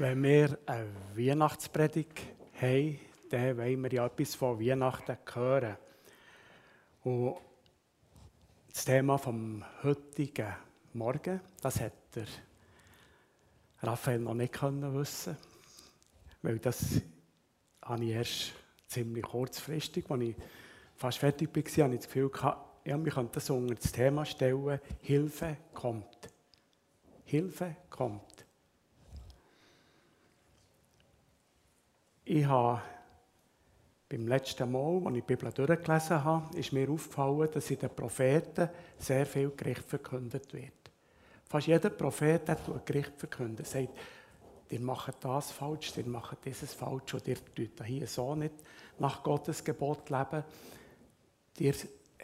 Wenn wir eine Weihnachtspredigt haben, dann wollen wir ja etwas von Weihnachten hören. Und das Thema vom heutigen Morgen, das hat Raphael noch nicht können wissen, weil das habe ich erst ziemlich kurzfristig, als ich fast fertig war, habe ich das Gefühl gehabt, ja, wir könnten das unter das Thema stellen, Hilfe kommt. Hilfe kommt. Ich habe beim letzten Mal, als ich die Bibel durchgelesen habe, ist mir aufgefallen, dass in den Propheten sehr viel Gericht verkündet wird. Fast jeder Prophet hat ein Gericht verkündet. Er sagt, ihr macht das falsch, ihr macht dieses falsch und ihr tut hier so nicht nach Gottes Gebot leben. Ihr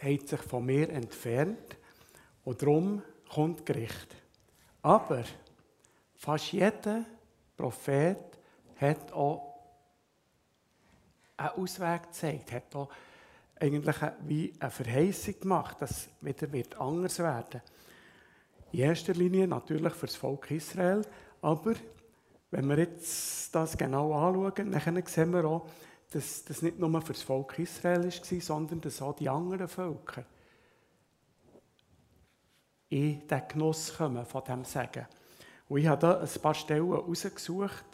habt sich von mir entfernt und darum kommt Gericht. Aber fast jeder Prophet hat auch einen Ausweg gezeigt, hat auch eigentlich wie eine Verheißung gemacht, dass wieder wird anders werden. In erster Linie natürlich für das Volk Israel, aber wenn wir jetzt das genau anschauen, dann sehen wir auch, dass das nicht nur für das Volk Israel war, sondern dass auch die anderen Völker in den Genuss kommen von diesem Segen. Und ich habe da ein paar Stellen herausgesucht,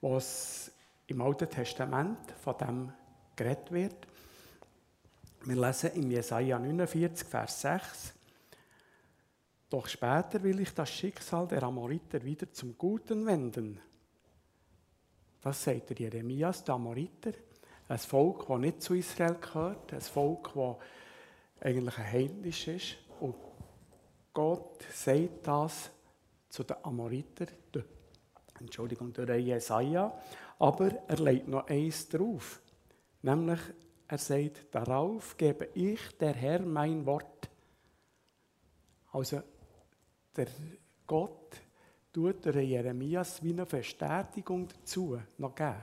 wo es im Alten Testament von dem geredet wird. Wir lesen in Jesaja 49, Vers 6. Doch später will ich das Schicksal der Amoriter wieder zum Guten wenden. Das sagt der Jeremias, der Amoriter. Ein Volk, das nicht zu Israel gehört, ein Volk, das eigentlich ein heidnisch ist. Und Gott sagt das zu den Amoriter, Entschuldigung, durch Jesaja. Aber er legt noch eins drauf. Nämlich, er sagt, darauf gebe ich, der Herr, mein Wort. Also, der Gott tut der Jeremias wie eine Bestätigung dazu noch geben.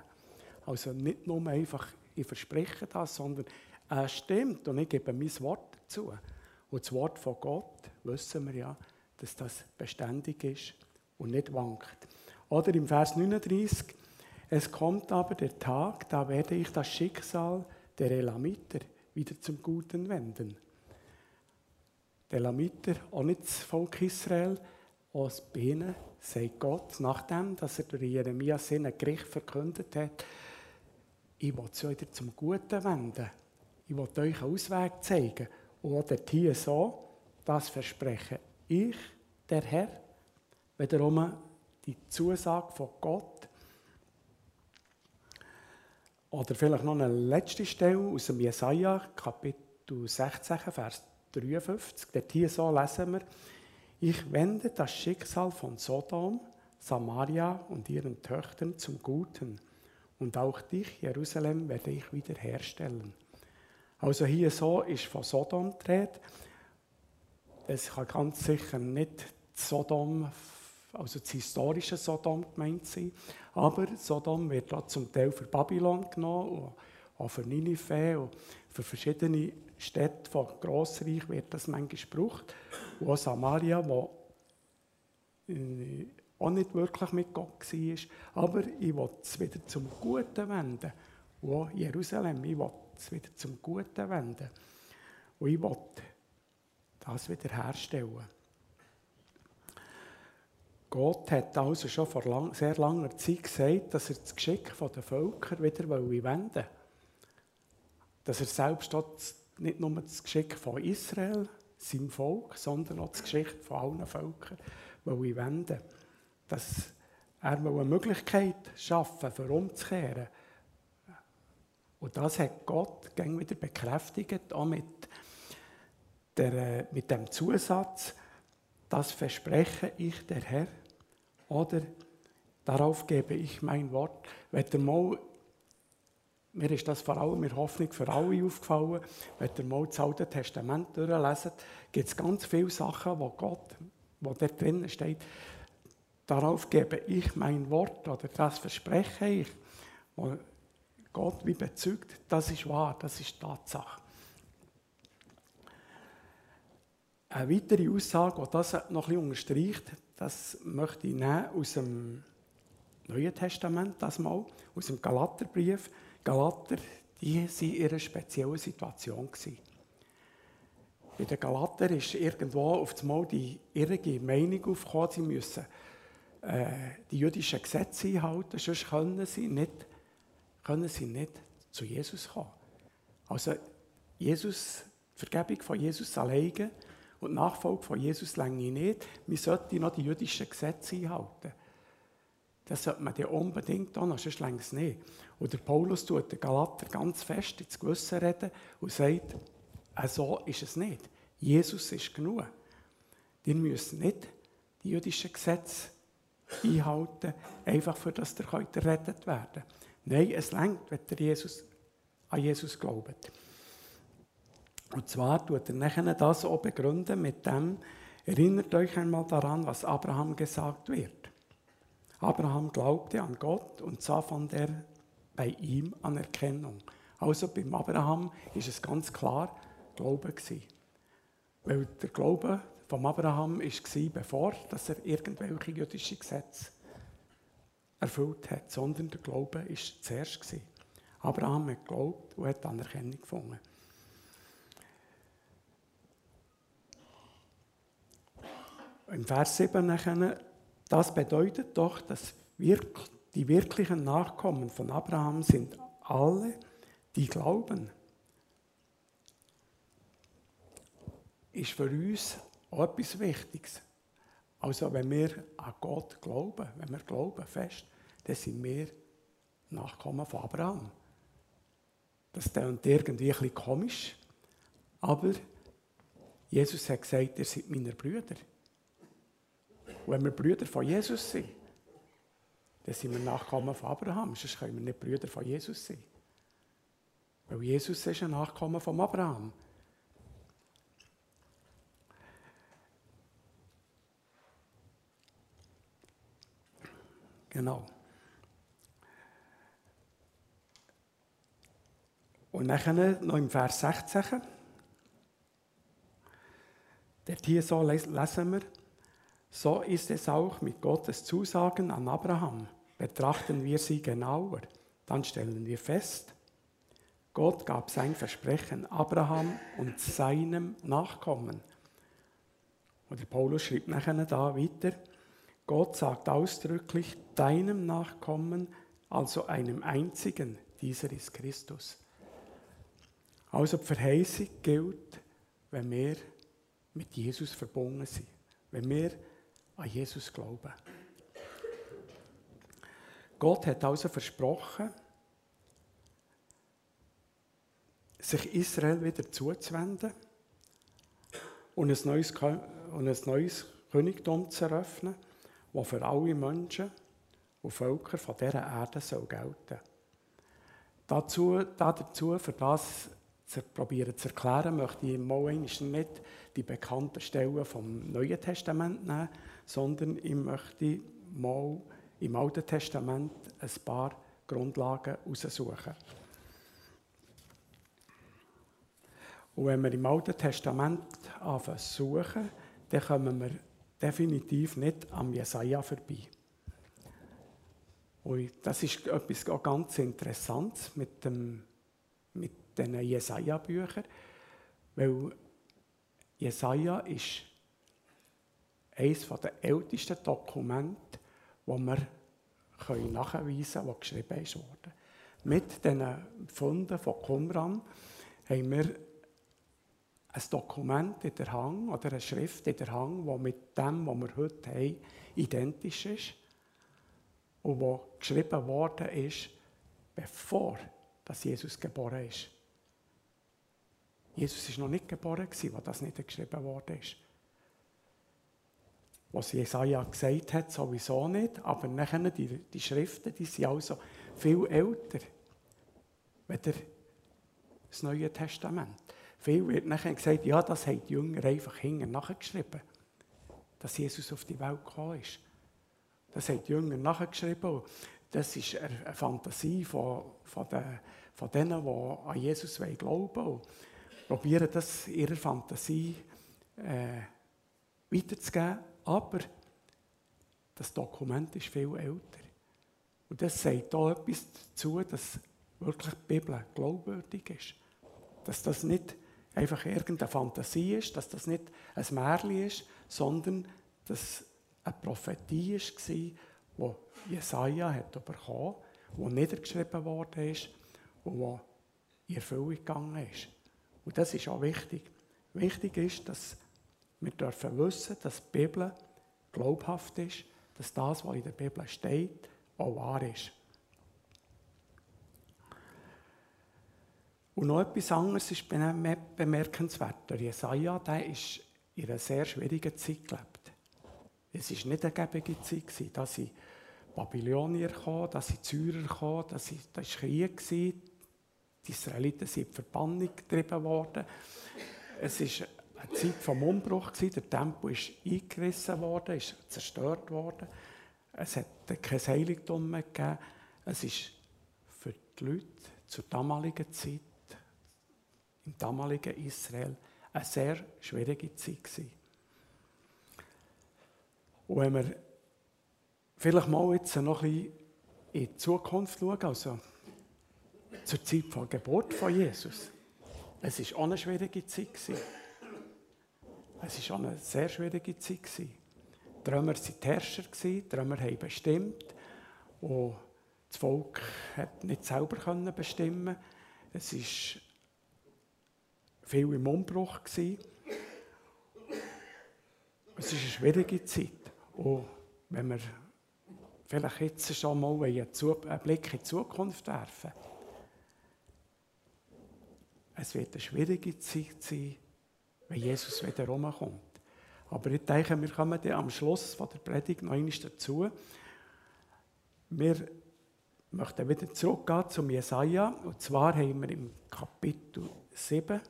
Also nicht nur einfach, ich verspreche das, sondern es stimmt und ich gebe mein Wort dazu. Und das Wort von Gott wissen wir ja, dass das beständig ist und nicht wankt. Oder im Vers 39, es kommt aber der Tag, da werde ich das Schicksal der Elamiter wieder zum Guten wenden. Die Elamiter, auch nicht das Volk Israel, aus Bienen, sagt Gott, nachdem dass er durch Jeremias ein Gericht verkündet hat, ich will es wieder zum Guten wenden. Ich will euch einen Ausweg zeigen. Und hier so, das verspreche ich, der Herr, wiederum die Zusage von Gott, oder vielleicht noch eine letzte Stelle aus dem Jesaja, Kapitel 16, Vers 53. Dort hier so lesen wir, ich wende das Schicksal von Sodom, Samaria und ihren Töchtern zum Guten. Und auch dich, Jerusalem, werde ich wiederherstellen. Also hier so ist von Sodom die Es kann ganz sicher nicht Sodom also das historische Sodom gemeint sein. Aber Sodom wird auch zum Teil für Babylon genommen und auch für Ninive und für verschiedene Städte von Grossreich wird das manchmal gebraucht. Und auch Samaria, wo äh, auch nicht wirklich mit Gott war. Aber ich will es wieder zum Guten wenden. Und auch Jerusalem, ich will es wieder zum Guten wenden. Und ich will das wieder herstellen. Gott hat also schon vor lang, sehr langer Zeit gesagt, dass er das Geschick der Völker wieder wenden will. Dass er selbst nicht nur das Geschick von Israel, seinem Volk, sondern auch das Geschick von allen Völkern will wenden Dass er eine Möglichkeit schaffen für umzukehren. Und das hat Gott wieder bekräftigt, auch mit, der, mit dem Zusatz, das verspreche ich der Herr. Oder darauf gebe ich mein Wort. Wenn ihr mal, mir ist das vor allem in Hoffnung für alle aufgefallen, wenn ihr mal das Alte Testament durchlesen, gibt es ganz viele Sachen, wo Gott, wo da drinnen steht, darauf gebe ich mein Wort oder das verspreche ich. Wo Gott wie bezeugt, das ist wahr, das ist Tatsache. Eine weitere Aussage, die das noch bisschen unterstreicht, das möchte ich nehmen aus dem Neuen Testament, das mal, aus dem Galaterbrief. Galater, die waren in ihrer speziellen Situation. Bei den Galater ist irgendwo auf einmal die irrige Meinung aufgekommen, sie müssen äh, die jüdischen Gesetze einhalten, sonst können sie, nicht, können sie nicht zu Jesus kommen. Also Jesus, die Vergebung von Jesus alleine und die Nachfolge von Jesus lange nicht. Wir sollten noch die jüdischen Gesetze einhalten. Das sollte man ja unbedingt tun, sonst längst es nicht. Und der Paulus tut den Galater ganz fest ins Gewissen reden und sagt, äh, so ist es nicht. Jesus ist genug. Ihr müsst nicht die jüdischen Gesetze einhalten, einfach für das ihr könnt errettet werden. Nein, es längt, wenn ihr Jesus, an Jesus glaubt. Und zwar tut er nachher das auch begründen mit dem, erinnert euch einmal daran, was Abraham gesagt wird. Abraham glaubte an Gott und sah von der bei ihm Anerkennung. Also beim Abraham ist es ganz klar Glaube gewesen. Weil der Glaube von Abraham war, bevor dass er irgendwelche jüdischen Gesetze erfüllt hat, sondern der Glaube war zuerst. Gewesen. Abraham hat geglaubt und hat Anerkennung gefunden. Im Vers 7 nachher, das bedeutet doch, dass die wirklichen Nachkommen von Abraham sind alle, die glauben. Ist für uns auch etwas Wichtiges. Also wenn wir an Gott glauben, wenn wir glauben fest, dann sind wir Nachkommen von Abraham. Das klingt irgendwie ein bisschen komisch, aber Jesus hat gesagt, ihr seid meine Brüder. Und wenn wir Brüder von Jesus sind, dann sind wir Nachkommen von Abraham. Sonst können wir nicht Brüder von Jesus sein. Weil Jesus ist ein Nachkommen von Abraham. Genau. Und dann noch im Vers 16. Dort hier so lesen wir, so ist es auch mit Gottes Zusagen an Abraham. Betrachten wir sie genauer, dann stellen wir fest, Gott gab sein Versprechen Abraham und seinem Nachkommen. Und der Paulus schreibt nachher da weiter, Gott sagt ausdrücklich deinem Nachkommen, also einem einzigen, dieser ist Christus. Also die Verheißung gilt, wenn wir mit Jesus verbunden sind, wenn wir an Jesus glauben. Gott hat also versprochen, sich Israel wieder zuzuwenden und ein neues, und ein neues Königtum zu eröffnen, das für alle Menschen und Völker von dieser Erde soll gelten dazu, dazu, für das zu probieren zu erklären, möchte ich mal nicht die bekannten Stellen vom Neuen Testament nehmen, sondern ich möchte mal im Alten Testament ein paar Grundlagen heraussuchen. Und wenn wir im Alten Testament suchen, dann kommen wir definitiv nicht am Jesaja vorbei. Und das ist etwas ganz Interessantes mit, dem, mit diesen Jesaja-Büchern, weil Jesaja ist eines der ältesten Dokumente, das wir nachweisen können, das geschrieben wurde. Mit diesen Funden von Qumran haben wir ein Dokument in der Hand oder eine Schrift in der Hand, die mit dem, was wir heute haben, identisch ist und wo geschrieben worden ist, bevor dass Jesus geboren ist. Jesus ist noch nicht geboren, als das nicht geschrieben worden ist was Jesaja gesagt hat, sowieso nicht. Aber nachher die, die Schriften, die sind also viel älter als das Neue Testament. Viel wird nachher gesagt, ja, das haben die Jünger einfach hinten nachgeschrieben, dass Jesus auf die Welt gekommen ist. Das haben die Jünger nachgeschrieben. Das ist eine Fantasie von, von, den, von denen, die an Jesus glauben wollen. Probieren das ihrer Fantasie äh, weiterzugeben. Aber das Dokument ist viel älter. Und das sagt auch etwas dazu, dass wirklich die Bibel glaubwürdig ist. Dass das nicht einfach irgendeine Fantasie ist, dass das nicht ein Märchen ist, sondern dass eine Prophetie war, die Jesaja hat bekommen, die niedergeschrieben worden ist und die in Erfüllung gegangen ist. Und das ist auch wichtig. Wichtig ist, dass wir dürfen wissen, dass die Bibel glaubhaft ist, dass das, was in der Bibel steht, auch wahr ist. Und noch etwas anderes ist bemerkenswert. Der Jesaja der ist in einer sehr schwierigen Zeit gelebt. Es war nicht eine gebige Zeit. Da sind Babylonier gekommen, da sind Syrer gekommen, da war Krieg. Die Israeliten sind in Verbannung getrieben worden. Es war eine Zeit vom Umbruch. Der Tempel ist eingerissen worden, ist zerstört worden. Es hat kein Heiligtum mehr gegeben. Es ist für die Leute zur damaligen Zeit, im damaligen Israel, eine sehr schwierige Zeit gewesen. Und wenn wir vielleicht mal jetzt noch ein bisschen in die Zukunft schauen, also zur Zeit der Geburt von Jesus, es war auch eine schwierige Zeit. Gewesen. Es war auch eine sehr schwierige Zeit. Die Römer waren die Herrscher, die Römer haben bestimmt und das Volk hat nicht selber bestimmen Es war viel im Umbruch. Es ist eine schwierige Zeit. Und wenn wir vielleicht jetzt schon mal einen Blick in die Zukunft werfen, es wird eine schwierige Zeit sein, wenn Jesus wieder herumkommt. Aber ich denke, wir kommen dann am Schluss von der Predigt noch einmal dazu. Wir möchten wieder zurückgehen zum Jesaja. Und zwar haben wir im Kapitel 7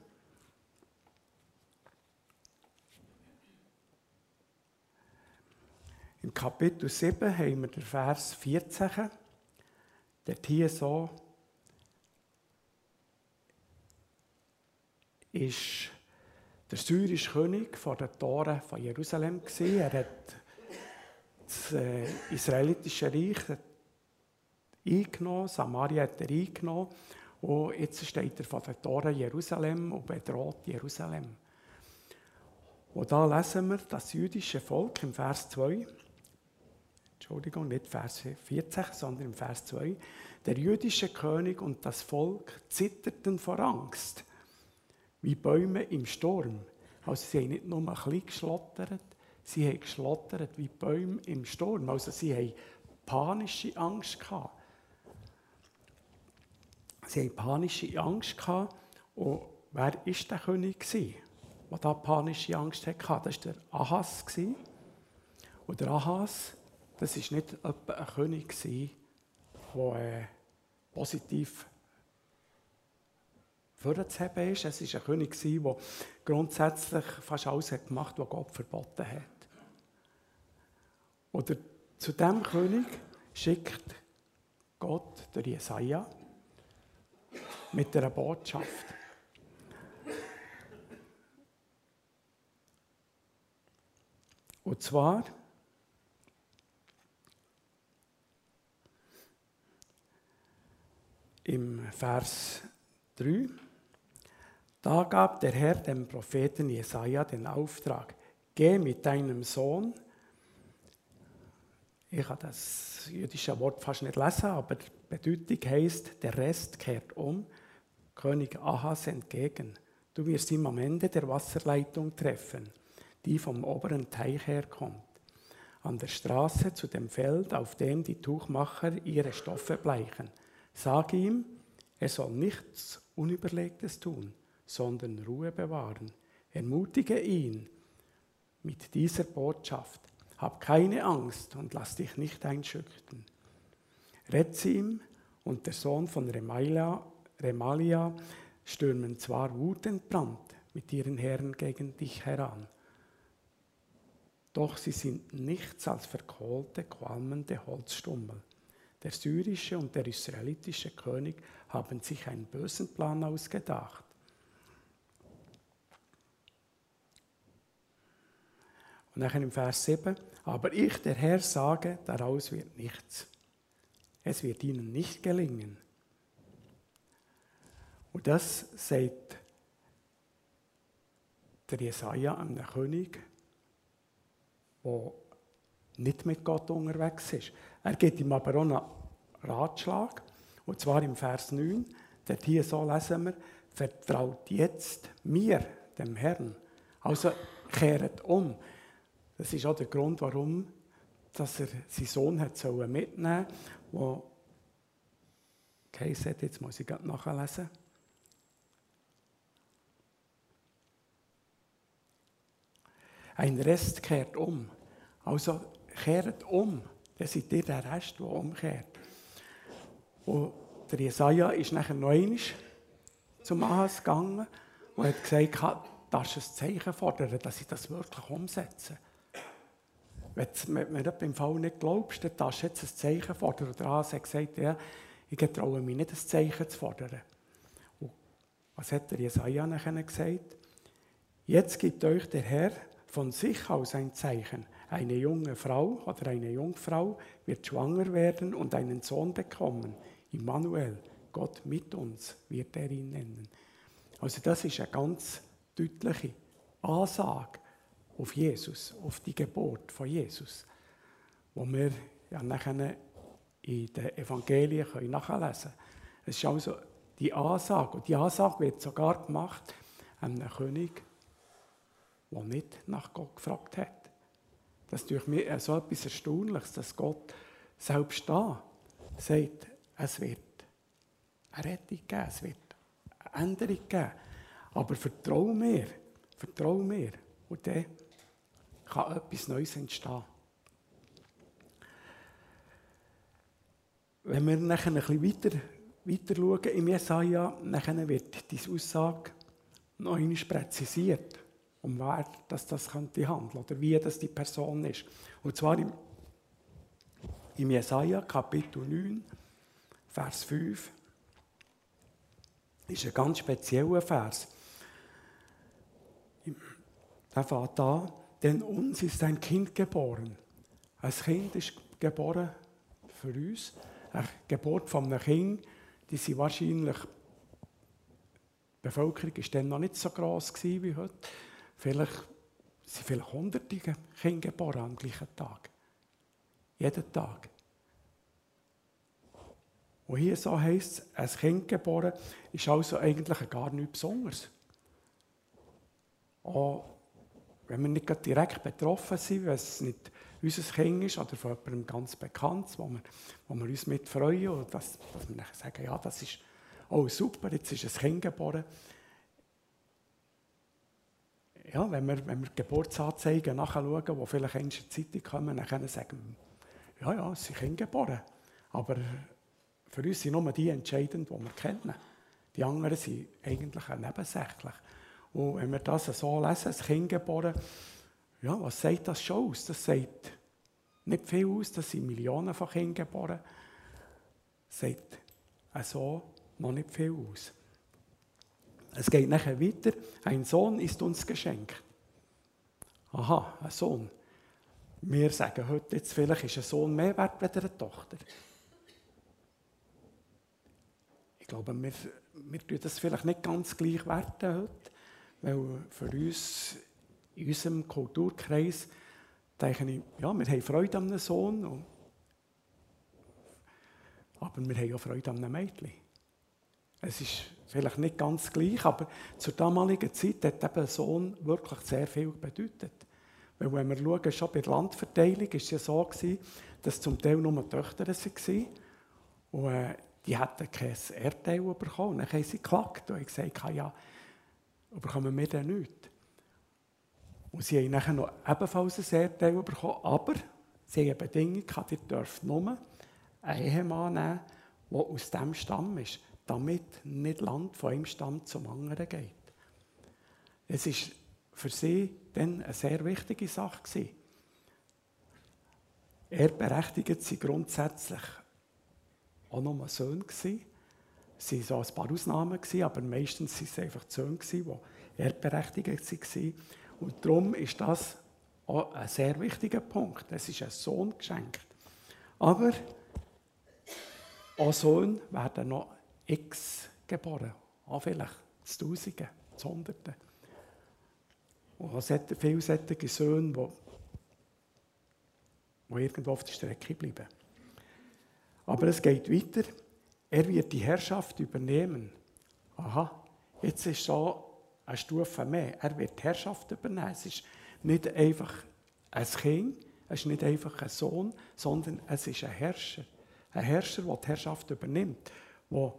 Im Kapitel 7 haben wir den Vers 14. Dort hier so ist der syrische König vor den Toren von Jerusalem gewesen. Er hat das äh, israelitische Reich eingenommen, Samaria hat er eingenommen und jetzt steht er vor den Toren Jerusalem und bedroht Jerusalem. Und da lesen wir das jüdische Volk im Vers 2. Entschuldigung, nicht Vers 14, sondern im Vers 2. Der jüdische König und das Volk zitterten vor Angst, wie Bäume im Sturm. Also sie haben nicht nur ein bisschen geschlottert, sie haben geschlottert wie Bäume im Sturm. Also sie haben panische Angst gehabt. Sie haben panische Angst gehabt. Und wer war der König, der da panische Angst hatte? Das war der Ahas. Und der Ahas das war nicht ein König, der äh, positiv vorzuheben ist. Es war ein König, der grundsätzlich fast alles gemacht hat, was Gott verboten hat. Oder zu dem König schickt Gott der Jesaja mit einer Botschaft. Und zwar im Vers 3. Da gab der Herr dem Propheten Jesaja den Auftrag: Geh mit deinem Sohn. Ich kann das jüdische Wort fast nicht lesen, aber die Bedeutung heißt: Der Rest kehrt um, König Ahas entgegen. Du wirst ihn am Ende der Wasserleitung treffen, die vom oberen Teich herkommt, an der Straße zu dem Feld, auf dem die Tuchmacher ihre Stoffe bleichen. Sag ihm, er soll nichts Unüberlegtes tun, sondern Ruhe bewahren. Ermutige ihn mit dieser Botschaft. Hab keine Angst und lass dich nicht einschüchtern. Rezim und der Sohn von Remalia, Remalia stürmen zwar wutentbrannt mit ihren Herren gegen dich heran, doch sie sind nichts als verkohlte, qualmende Holzstummel. Der syrische und der israelitische König haben sich einen bösen Plan ausgedacht. Und nachher im Vers 7, aber ich, der Herr, sage, daraus wird nichts. es wird ihnen nicht gelingen. Und das sagt der Jesaja einem König, der nicht mit Gott unterwegs ist. Er gibt ihm aber auch einen Ratschlag, und zwar im Vers 9, dort hier so lesen wir, vertraut jetzt mir, dem Herrn. Also kehrt um. Das ist auch der Grund, warum dass er seinen Sohn mitnehmen sollen, der geheißen jetzt muss ich nachlesen. Ein Rest kehrt um. Also kehrt um. Dann seid ihr der Rest, der umkehrt. Und der Jesaja ist nachher noch einmal zum Ahas gegangen und hat gesagt, darfst du ein Zeichen fordern, dass ich das wirklich umsetze. Wenn du beim Fall nicht glaubst, dann darfst du jetzt ein Zeichen fordern. Der Ahas hat gesagt, ja, ich traue mich nicht, ein Zeichen zu fordern. Und was hat der Jesaja nachher gesagt? Jetzt gibt euch der Herr von sich aus ein Zeichen. Eine junge Frau oder eine Jungfrau wird schwanger werden und einen Sohn bekommen. Immanuel, Gott mit uns, wird er ihn nennen. Also das ist eine ganz deutliche Ansage auf Jesus, auf die Geburt von Jesus, wo wir ja nachher in den Evangelien nachlesen können. Es ist also die Ansage, und die Ansage wird sogar gemacht an einem König, der nicht nach Gott gefragt hat. Das ist durch mich so etwas Erstaunliches, dass Gott selbst da sagt, es wird eine Rettung geben, es wird eine Änderung geben. Aber vertraue mir, vertraue mir. Und dann kann etwas Neues entstehen. Wenn wir nachher ein bisschen weiter, weiter schauen im Jesaja, dann wird diese Aussage noch einmal präzisiert um wer dass das könnte handeln oder wie das die Person ist. Und zwar im, im Jesaja Kapitel 9, Vers 5, ist ein ganz spezieller Vers. Da fängt an, denn uns ist ein Kind geboren. Ein Kind ist geboren für uns. Eine Geburt von einem Kind, die sie wahrscheinlich, die Bevölkerung war dann noch nicht so groß wie heute. Vielleicht sind vielleicht hunderte Kinder geboren am gleichen Tag. Jeden Tag. Und hier so heisst es, ein Kind geboren ist also eigentlich gar nichts Besonderes. Auch wenn wir nicht direkt betroffen sind, wenn es nicht unser Kind ist oder von jemandem ganz bekannt, wo wir, wo wir uns mit freuen und dass, dass wir sagen, ja, das ist oh, super, jetzt ist ein Kind geboren ja, wenn wir, wenn wir Geburtsanzeigen nachschauen, die vielleicht in der Zeitung kommen, dann können wir sagen, ja, ja, sie sind geboren. Aber für uns sind nur die entscheidend, die wir kennen. Die anderen sind eigentlich nebensächlich. Und wenn wir das so lesen, das Kind geboren, ja, was sagt das schon aus? Das sagt nicht viel aus, das sind Millionen von Kindern geboren. Das sagt so noch nicht viel aus. Es geht nachher weiter. Ein Sohn ist uns geschenkt. Aha, ein Sohn. Wir sagen heute jetzt, vielleicht ist ein Sohn mehr wert als eine Tochter. Ich glaube, wir, wir tun das vielleicht nicht ganz gleich werten heute, weil für uns, in unserem Kulturkreis, denke ich, ja, wir haben Freude an einem Sohn, aber wir haben auch Freude an einem Mädchen. Es ist vielleicht nicht ganz gleich, aber zur damaligen Zeit hat eben ein Sohn wirklich sehr viel bedeutet. Weil wenn wir schauen, schon bei der Landverteilung war es ja so, gewesen, dass zum Teil nur Töchter waren. Und äh, die hatten kein Erdteil bekommen. Dann haben sie geklagt und gesagt, ja, bekommen wir denn nichts. Und sie haben dann noch ebenfalls ein Erdteil bekommen, aber sie haben eine Bedingung gehabt, ihr dürft nur einen Ehemann nehmen, der aus diesem Stamm ist damit nicht Land von einem Stamm zum anderen geht. Es ist für sie dann eine sehr wichtige Sache gewesen. Erbberechtigt sie grundsätzlich auch nur Söhne gewesen. Es waren so ein paar Ausnahmen, aber meistens waren es einfach Söhne, die erbberechtigt waren. Und darum ist das auch ein sehr wichtiger Punkt. Es ist ein Sohn geschenkt. Aber auch Söhne werden noch x geboren. Auch vielleicht zu Tausenden, zu Hunderten. Und auch viele solche Söhne, die, die irgendwo auf der Strecke bleiben. Aber es geht weiter. Er wird die Herrschaft übernehmen. Aha, jetzt ist so eine Stufe mehr. Er wird die Herrschaft übernehmen. Es ist nicht einfach ein Kind, es ist nicht einfach ein Sohn, sondern es ist ein Herrscher. Ein Herrscher, der die Herrschaft übernimmt, der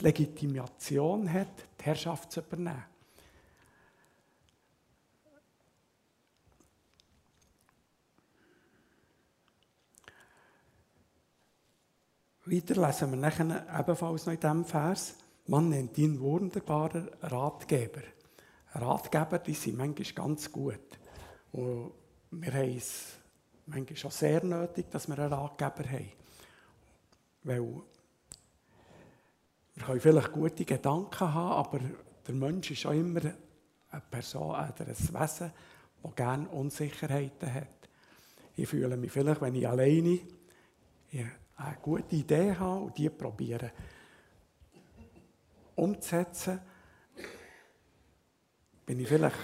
die Legitimation hat, die Herrschaft zu übernehmen. Weiter lesen wir nachher ebenfalls noch in diesem Vers, man nennt ihn wunderbarer Ratgeber. Ratgeber, die sind manchmal ganz gut. Und wir haben es manchmal schon sehr nötig, dass wir einen Ratgeber haben. Weil wir können vielleicht gute Gedanken haben, aber der Mensch ist auch immer eine Person oder ein Wesen, das gerne Unsicherheiten hat. Ich fühle mich vielleicht, wenn ich alleine eine gute Idee habe und die probiere umzusetzen, bin ich vielleicht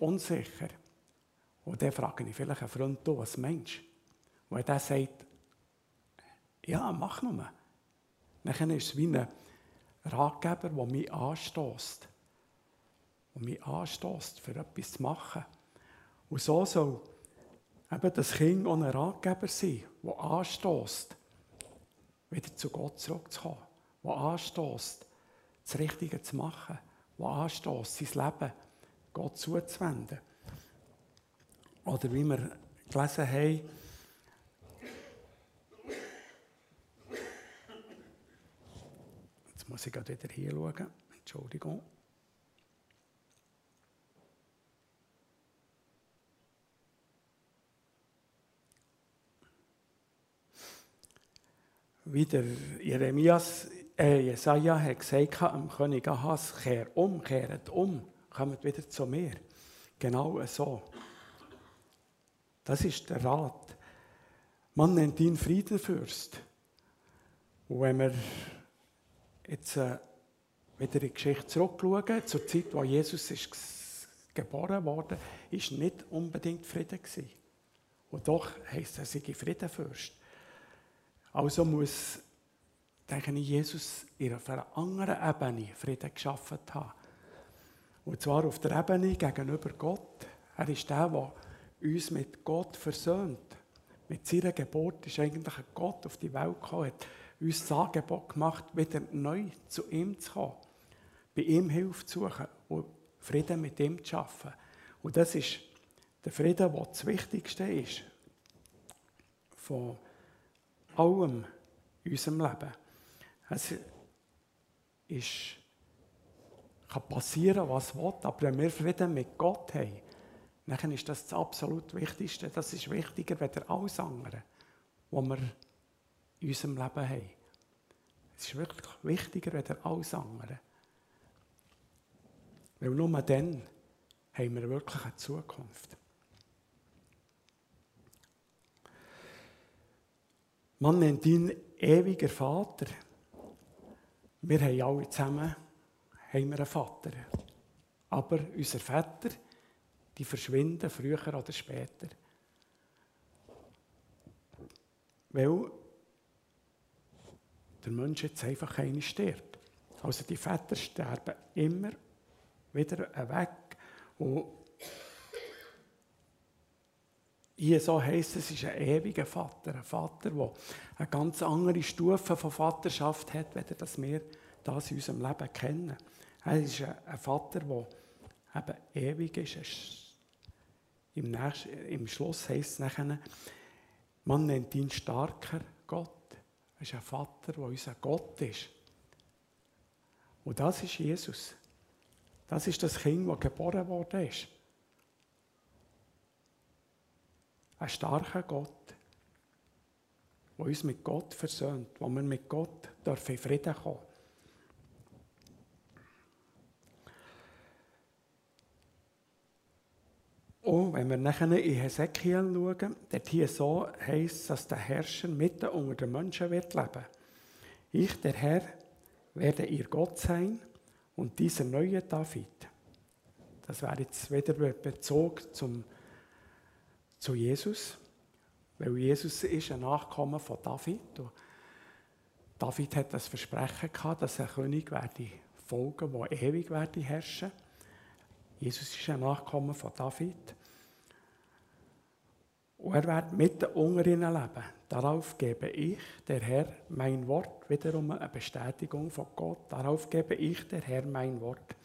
unsicher. Und dann frage ich vielleicht einen Freund, du, was Mensch? Und der sagt, ja, mach nur. Dann ist es wie ein Ratgeber, der mich anstößt. Und mich anstößt, für etwas zu machen. Und so soll eben das Kind auch ein Ratgeber sein, der anstößt, wieder zu Gott zurückzukommen, der anstößt, das Richtige zu machen, der anstößt, sein Leben Gott zuzuwenden. Oder wie wir gelesen haben, jetzt muss ich gerade wieder hier schauen, Entschuldigung. Wie der Jeremias, äh, Jesaja hat gesagt am König Ahas, kehr um, kehret um, kommt wieder zu mir. Genau so. Das ist der Rat. Man nennt ihn Friedenfürst. Und wenn wir jetzt äh, wieder in die Geschichte zurückschauen, zur Zeit, wo Jesus ist geboren wurde, ist nicht unbedingt Frieden. Und doch heisst er, sei Friedenfürst. Also muss, denke ich, Jesus auf einer anderen Ebene Frieden geschaffen haben. Und zwar auf der Ebene gegenüber Gott. Er ist der, der uns mit Gott versöhnt. Mit seiner Geburt ist eigentlich ein Gott auf die Welt gekommen, hat uns das Angebot gemacht, wieder neu zu ihm zu kommen, bei ihm Hilfe zu suchen und Frieden mit ihm zu schaffen. Und das ist der Frieden, der das Wichtigste ist von allem in unserem Leben. Es ist, kann passieren, was will, aber wenn wir Frieden mit Gott haben, dann ist das das absolut Wichtigste. Das ist wichtiger als alles andere, was wir in unserem Leben haben. Es ist wirklich wichtiger als alles andere. Weil nur dann haben wir wirklich eine Zukunft. Man nennt ihn ewiger Vater. Wir haben alle zusammen haben wir einen Vater. Aber unser Vater die verschwinden früher oder später. Weil der Mensch jetzt einfach keine stirbt. Also die Väter sterben immer wieder weg. Und so heisst es, ist ein ewiger Vater. Ein Vater, der eine ganz andere Stufe von Vaterschaft hat, das wir das in unserem Leben kennen. Er ist ein Vater, der eben ewig ist. Im, nächsten, im Schluss heißt es nachher, man nennt ihn starker Gott. Er ist ein Vater, der unser Gott ist. Und das ist Jesus. Das ist das Kind, das geboren worden ist. Ein starker Gott, der uns mit Gott versöhnt, wo wir mit Gott in Frieden kommen Und wenn wir nachher in Hesekiel schauen, dort hier so heisst, dass der Herrscher mitten unter den Menschen wird leben. Ich, der Herr, werde ihr Gott sein und dieser neue David. Das wäre jetzt wieder Bezug zum, zu Jesus, weil Jesus ist ein Nachkommen von David. Und David hat das Versprechen gehabt, dass er König werde folgen, der ewig werde herrschen. Jesus ist ein Nachkommen von David. Und er wird mitten unter ihnen leben. Darauf gebe ich, der Herr, mein Wort. Wiederum eine Bestätigung von Gott. Darauf gebe ich, der Herr, mein Wort.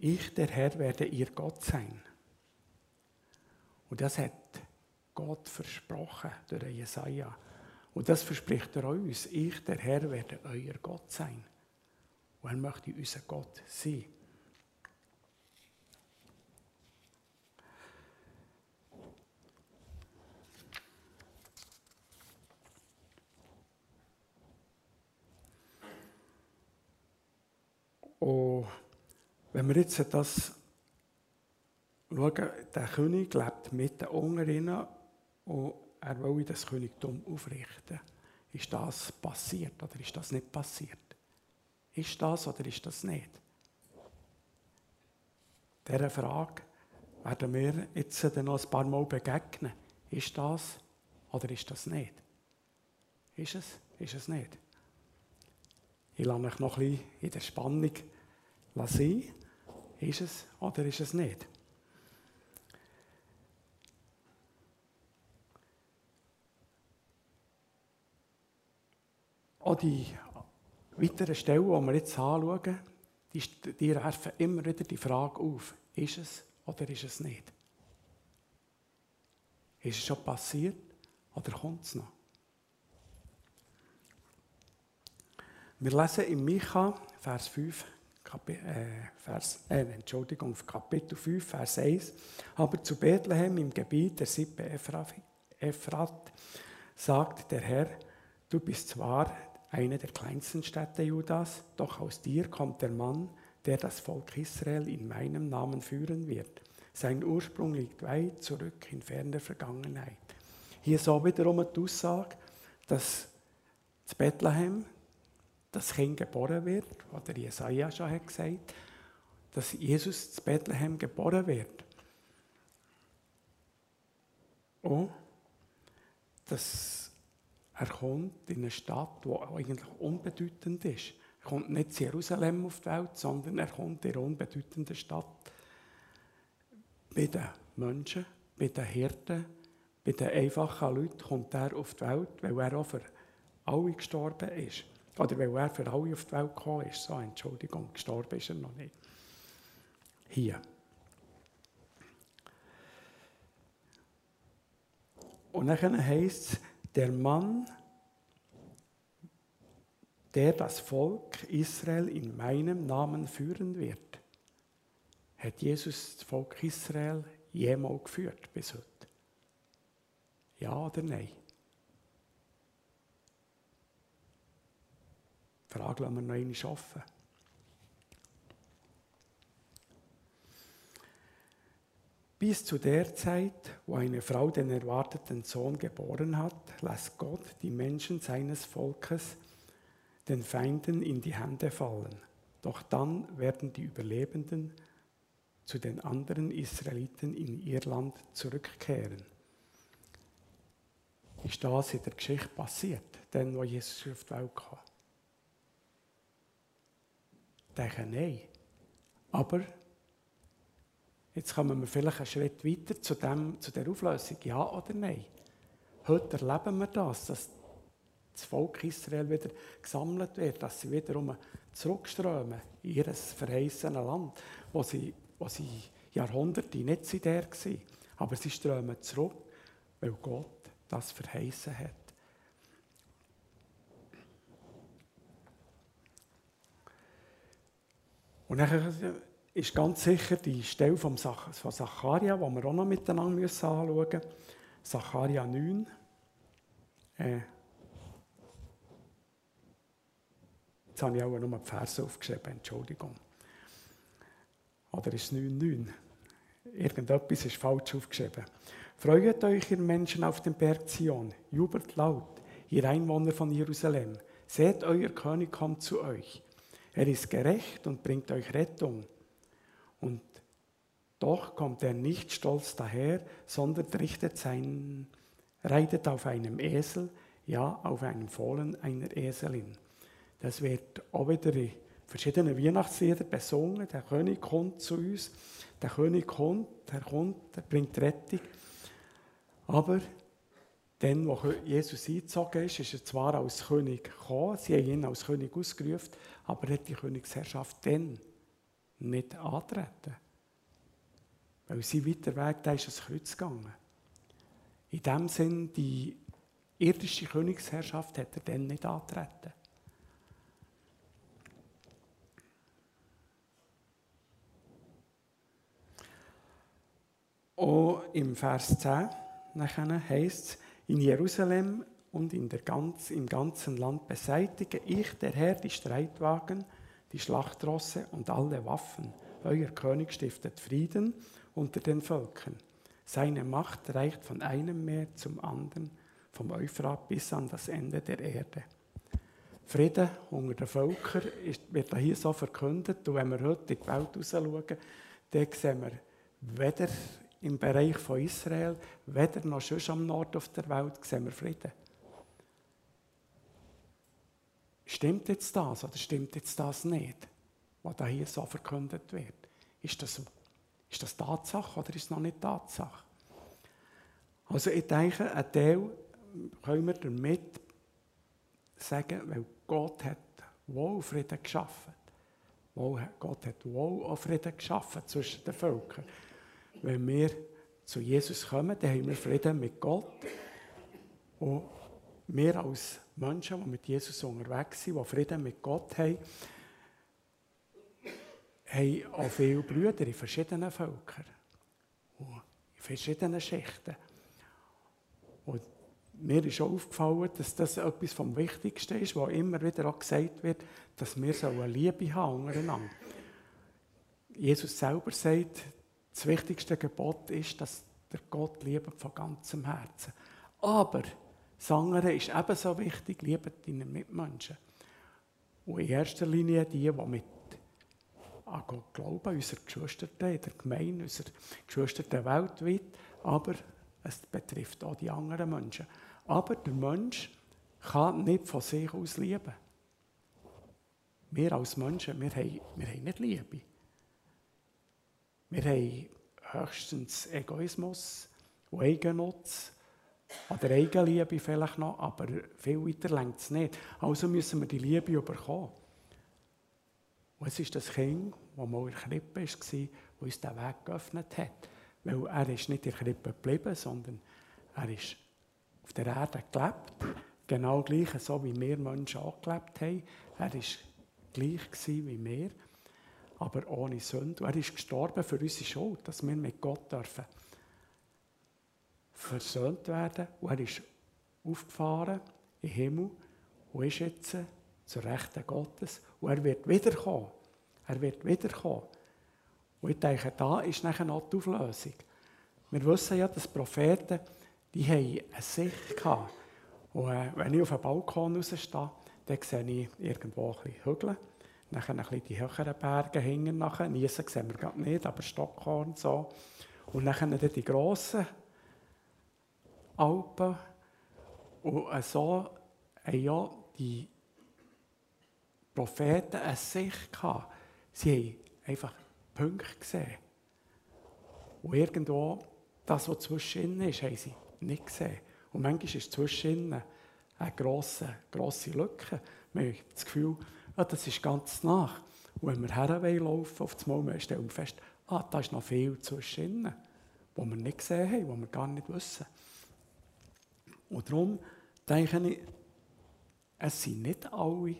Ich, der Herr, werde ihr Gott sein. Und das hat Gott versprochen durch Jesaja. Und das verspricht er uns. Ich, der Herr, werde euer Gott sein. Und er möchte unser Gott sein. Und wenn wir jetzt das schauen, der König lebt mitten unter ihnen und er will das Königtum aufrichten. Ist das passiert oder ist das nicht passiert? Ist das oder ist das nicht? Dieser Frage werden wir jetzt noch ein paar Mal begegnen. Ist das oder ist das nicht? Ist es? Ist es nicht? Ich lasse mich noch ein bisschen in der Spannung sein. Ist es oder ist es nicht? Auch die weiteren Stellen, die wir jetzt anschauen, die, die werfen immer wieder die Frage auf, ist es oder ist es nicht? Ist es schon passiert oder kommt es noch? Wir lesen in Micha, Vers 5, Kapi äh, Vers, äh, Entschuldigung, Kapitel 5, Vers 1. Aber zu Bethlehem im Gebiet der Sippe Ephrat sagt der Herr, du bist zwar eine der kleinsten Städte Judas, doch aus dir kommt der Mann, der das Volk Israel in meinem Namen führen wird. Sein Ursprung liegt weit zurück in ferner Vergangenheit. Hier so wiederum die Aussage, dass zu Bethlehem das Kind geboren wird, was der Jesaja schon hat gesagt, dass Jesus zu Bethlehem geboren wird. Und dass er kommt in eine Stadt, die eigentlich unbedeutend ist. Er kommt nicht zu Jerusalem auf die Welt, sondern er kommt in eine unbedeutende Stadt. Bei den Menschen, bei den Hirten, bei den einfachen Leuten kommt er auf die Welt, weil er auch für alle gestorben ist. Oder weil er für alle auf die Welt gekommen ist. So, Entschuldigung, gestorben ist er noch nicht. Hier. Und dann heißt es, der Mann, der das Volk Israel in meinem Namen führen wird. Hat Jesus das Volk Israel jemals geführt bis heute? Ja oder nein? Frage lassen wir noch einmal offen. Bis zu der Zeit, wo eine Frau den erwarteten Sohn geboren hat, lässt Gott die Menschen seines Volkes den Feinden in die Hände fallen. Doch dann werden die Überlebenden zu den anderen Israeliten in ihr Land zurückkehren. Ist das in der Geschichte passiert, denn wo Jesus auf die Welt kam? Denke, nein. Aber jetzt kommen wir vielleicht einen Schritt weiter zu, dem, zu der Auflösung, ja oder nein. Heute erleben wir das, dass das Volk Israel wieder gesammelt wird, dass sie wiederum zurückströmen in ihr verheißenes Land, wo sie, wo sie Jahrhunderte nicht sind der waren. Aber sie strömen zurück, weil Gott das verheißen hat. Und dann ist ganz sicher die Stelle von Zacharia, die wir auch noch miteinander anschauen müssen. Zacharia 9. Äh, jetzt habe ich auch noch die Verse aufgeschrieben, Entschuldigung. Oder ist es 9,9? Irgendetwas ist falsch aufgeschrieben. Freut euch, ihr Menschen auf dem Berg Zion, jubelt laut, ihr Einwohner von Jerusalem. Seht, euer König kommt zu euch. Er ist gerecht und bringt euch Rettung. Und doch kommt er nicht stolz daher, sondern richtet sein, reitet auf einem Esel, ja, auf einem Fohlen einer Eselin. Das wird auch wieder in verschiedenen Weihnachtsliedern besungen. Der König kommt zu uns, der König kommt, er kommt, er bringt Rettung. Aber dann, wo Jesus eingezogen ist, ist er zwar als König gekommen, sie haben ihn als König ausgerufen, aber er hat die Königsherrschaft dann nicht antreten. Weil sein weiter Weg, der ist ans Kreuz gegangen. In dem Sinn, die irdische Königsherrschaft hat er dann nicht antreten. Auch im Vers 10 heißt es, in Jerusalem und in der ganz, im ganzen Land beseitige ich, der Herr, die Streitwagen, die Schlachtrosse und alle Waffen. Euer König stiftet Frieden unter den Völkern. Seine Macht reicht von einem Meer zum anderen, vom Euphrat bis an das Ende der Erde. Frieden unter den Völkern wird hier so verkündet. Und wenn wir heute in die Welt schauen, dann sehen wir weder im Bereich von Israel, weder noch sonst am Nord auf der Welt, sehen wir Frieden. Stimmt jetzt das oder stimmt jetzt das nicht, was da hier so verkündet wird? Ist das, ist das Tatsache oder ist es noch nicht Tatsache? Also ich denke, ein Teil können wir damit sagen, weil Gott hat wohl Frieden geschaffen. Gott hat wohl auch Frieden geschaffen zwischen den Völkern wenn wir zu Jesus kommen, dann haben wir Frieden mit Gott. Und wir als Menschen, die mit Jesus unterwegs sind, die Frieden mit Gott haben, haben auch viele Brüder in verschiedenen Völkern und in verschiedenen Schichten. Und mir ist auch aufgefallen, dass das etwas vom Wichtigsten ist, was immer wieder auch gesagt wird, dass wir so eine Liebe haben untereinander. Jesus selber sagt, das wichtigste Gebot ist, dass der Gott liebt von ganzem Herzen. Aber das andere ist ebenso wichtig, liebt deine Mitmenschen. Und in erster Linie die, die mit an Gott glauben, unsere Geschwister in der Gemeinde, unsere Geschwister weltweit, aber es betrifft auch die anderen Menschen. Aber der Mensch kann nicht von sich aus lieben. Wir als Menschen, wir haben, wir haben nicht Liebe. Wir haben höchstens Egoismus und Eigennutz oder Eigenliebe vielleicht noch, aber viel weiter längt es nicht. Also müssen wir die Liebe bekommen. Und es ist das Kind, das mal in der Krippe war, das uns den Weg geöffnet hat. Weil er ist nicht in der Krippe geblieben, sondern er ist auf der Erde gelebt. Genau gleich, so wie wir Menschen auch gelebt haben. Er war gleich wie wir aber ohne Sünde. er ist gestorben für unsere Schuld, dass wir mit Gott dürfen versöhnt werden. Und er ist aufgefahren im Himmel und ist jetzt zur Rechten Gottes. Und er wird wiederkommen. Er wird wiederkommen. Und ich denke, da ist nachher noch die Auflösung. Wir wissen ja, dass Propheten, die haben eine Sicht gehabt. Und äh, wenn ich auf dem Balkon rausstehe, dann sehe ich irgendwo ein bisschen Hügel. Nachher ein bisschen die höheren Berge hingen nachher. Niesen sehen wir gerade nicht, aber Stockhorn so. Und dann die grossen Alpen. Und so haben ja die Propheten eine Sicht gehabt. Sie haben einfach Punkte gesehen. Und irgendwo, das, was zwischen ist, haben sie nicht gesehen. Und manchmal ist zwischen eine grosse, grosse Lücke. Man hat das Gefühl, ah, das ist ganz nach. Und wenn wir herlaufen auf das Mal, stellen wir fest, ah, da ist noch viel zwischen, wo wir nicht gesehen haben, wo wir gar nicht wissen. Und darum denke ich, es sind nicht alle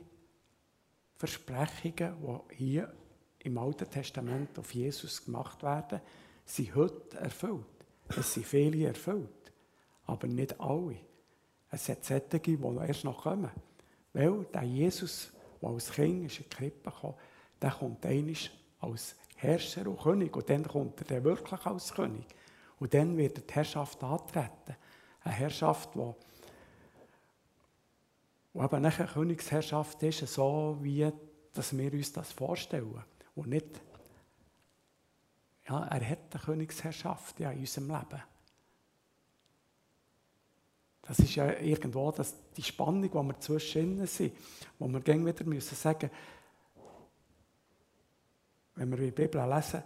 Versprechungen, die hier im Alten Testament auf Jesus gemacht werden, sind heute erfüllt. Es sind viele erfüllt, aber nicht alle. Es hat solche, die erst noch kommen. Weil der Jesus der als Kind in die Krippe kam, der kommt einmal als Herrscher und König. Und dann kommt er dann wirklich als König. Und dann wird er die Herrschaft antreten. Eine Herrschaft, die, die eben eine Königsherrschaft ist, so wie dass wir uns das vorstellen. Und nicht, ja, er hat eine Königsherrschaft ja, in unserem Leben. Das ist ja irgendwo das, die Spannung, die wir zwischen sind, wo wir gehen wieder müssen sagen, wenn wir die Bibel lesen,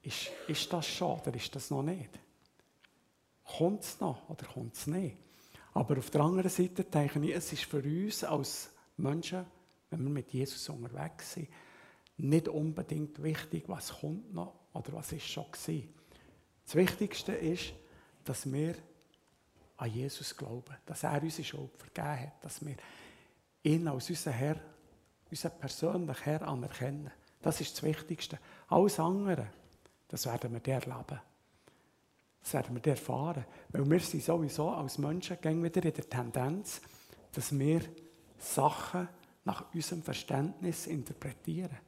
ist, ist das schon oder ist das noch nicht? Kommt es noch oder kommt es nicht? Aber auf der anderen Seite denke ich, es ist für uns als Menschen, wenn wir mit Jesus unterwegs sind, nicht unbedingt wichtig, was kommt noch oder was ist schon gewesen. Das Wichtigste ist, dass wir an Jesus glauben, dass er unsere Schuld vergeben hat, dass wir ihn als unseren Herr, unseren persönlichen Herr anerkennen. Das ist das Wichtigste. Alles andere, das werden wir dir erleben. Das werden wir dir erfahren. Weil wir sind sowieso als Menschen gehen wieder in der Tendenz, dass wir Sachen nach unserem Verständnis interpretieren.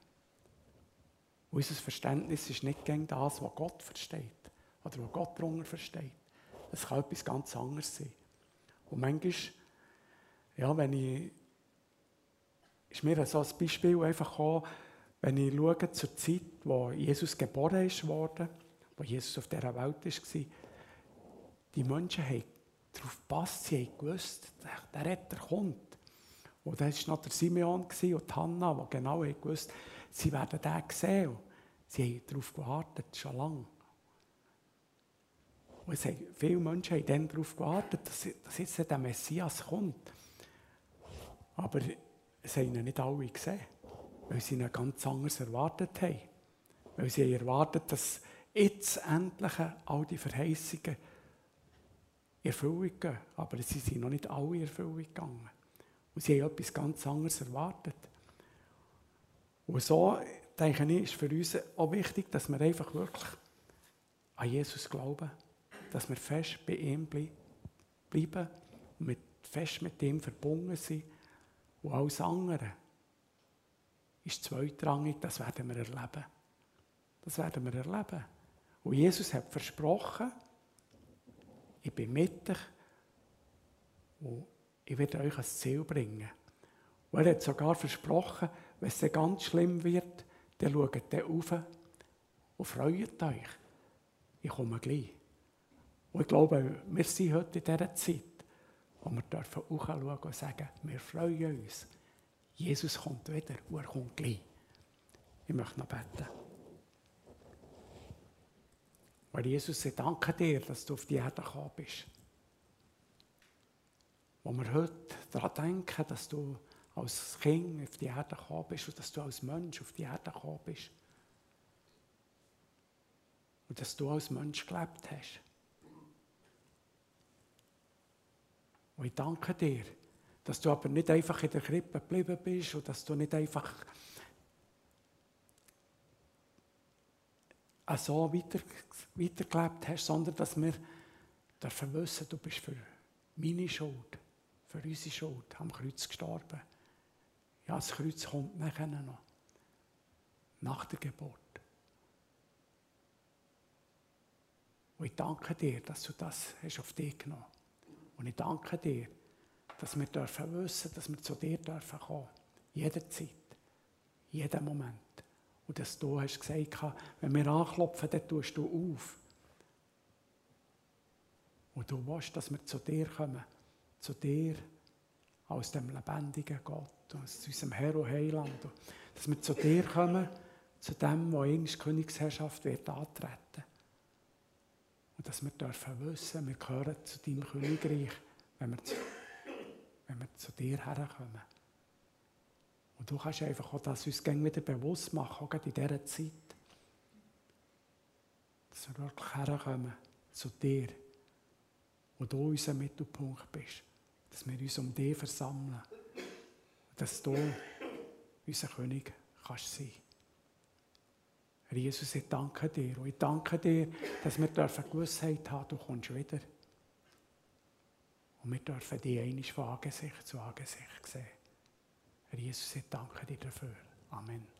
Und unser Verständnis ist nicht gegen das, was Gott versteht oder was Gott darunter versteht. Es kann etwas ganz anderes sein. Und manchmal, ja, wenn ich, ist mir so ein Beispiel einfach gekommen, wenn ich schaue zur Zeit, wo Jesus geboren ist worden, wo Jesus auf dieser Welt war, die Menschen haben darauf gepasst, sie haben gewusst, der Retter kommt. Und das war noch der Simeon und die Hanna, die genau gewusst sie werden den sehen. Sie haben darauf gewartet, schon lange. Und es haben, viele Menschen haben dann darauf gewartet, dass, dass jetzt der Messias kommt. Aber es haben ihn nicht alle gesehen, weil sie ihn ganz anders erwartet haben. Weil sie haben erwartet, dass jetzt endlich all die Verheißungen Erfüllung gehen. Aber sie sind noch nicht alle in Erfüllung gegangen. Und sie haben etwas ganz anderes erwartet. Und so, denke ich, ist für uns auch wichtig, dass wir einfach wirklich an Jesus glauben dass wir fest bei ihm bleiben und mit, fest mit ihm verbunden sind. Und alles andere ist zweitrangig, das werden wir erleben. Das werden wir erleben. Und Jesus hat versprochen, ich bin mit euch und ich werde euch ans Ziel bringen. Und er hat sogar versprochen, wenn es ganz schlimm wird, dann schaut dann auf und freut euch. Ich komme gleich. Und ich glaube, wir sind heute in dieser Zeit, wo wir dürfen hochschauen und sagen, wir freuen uns. Jesus kommt wieder und er kommt gleich. Ich möchte noch beten. Weil Jesus, ich danke dir, dass du auf die Erde gekommen bist. Wo wir heute daran denken, dass du als Kind auf die Erde gekommen bist und dass du als Mensch auf die Erde gekommen bist. Und dass du als Mensch gelebt hast. Und ich danke dir, dass du aber nicht einfach in der Krippe geblieben bist und dass du nicht einfach so weiter, weitergelebt hast, sondern dass wir dürfen wissen, du bist für meine Schuld, für unsere Schuld am Kreuz gestorben. Ja, das Kreuz kommt nachher noch. Nach der Geburt. Und ich danke dir, dass du das hast auf dich genommen hast. Und ich danke dir, dass wir dürfen wissen, dass wir zu dir dürfen kommen. Jederzeit. Jeden Moment. Und dass du hast gesagt, wenn wir anklopfen, dann tust du auf. Und du willst, dass wir zu dir kommen. Zu dir aus dem lebendigen Gott, aus unserem Herr und Heiland. Dass wir zu dir kommen, zu dem, wo eigentlich Königsherrschaft wird antreten. Und dass wir dürfen wissen, wir gehören zu deinem Königreich, wenn wir zu, wenn wir zu dir herkommen. Und du kannst einfach auch das uns wieder bewusst machen, auch in dieser Zeit. Dass wir wirklich herkommen zu dir, wo du unser Mittelpunkt bist. Dass wir uns um dich versammeln. Dass du unser König kannst sein. Herr Jesus, ich danke dir. Und ich danke dir, dass wir dürfen Gewissheit haben, du kommst wieder. Und wir dürfen dich einmal von Angesicht zu Angesicht sehen. Herr Jesus, ich danke dir dafür. Amen.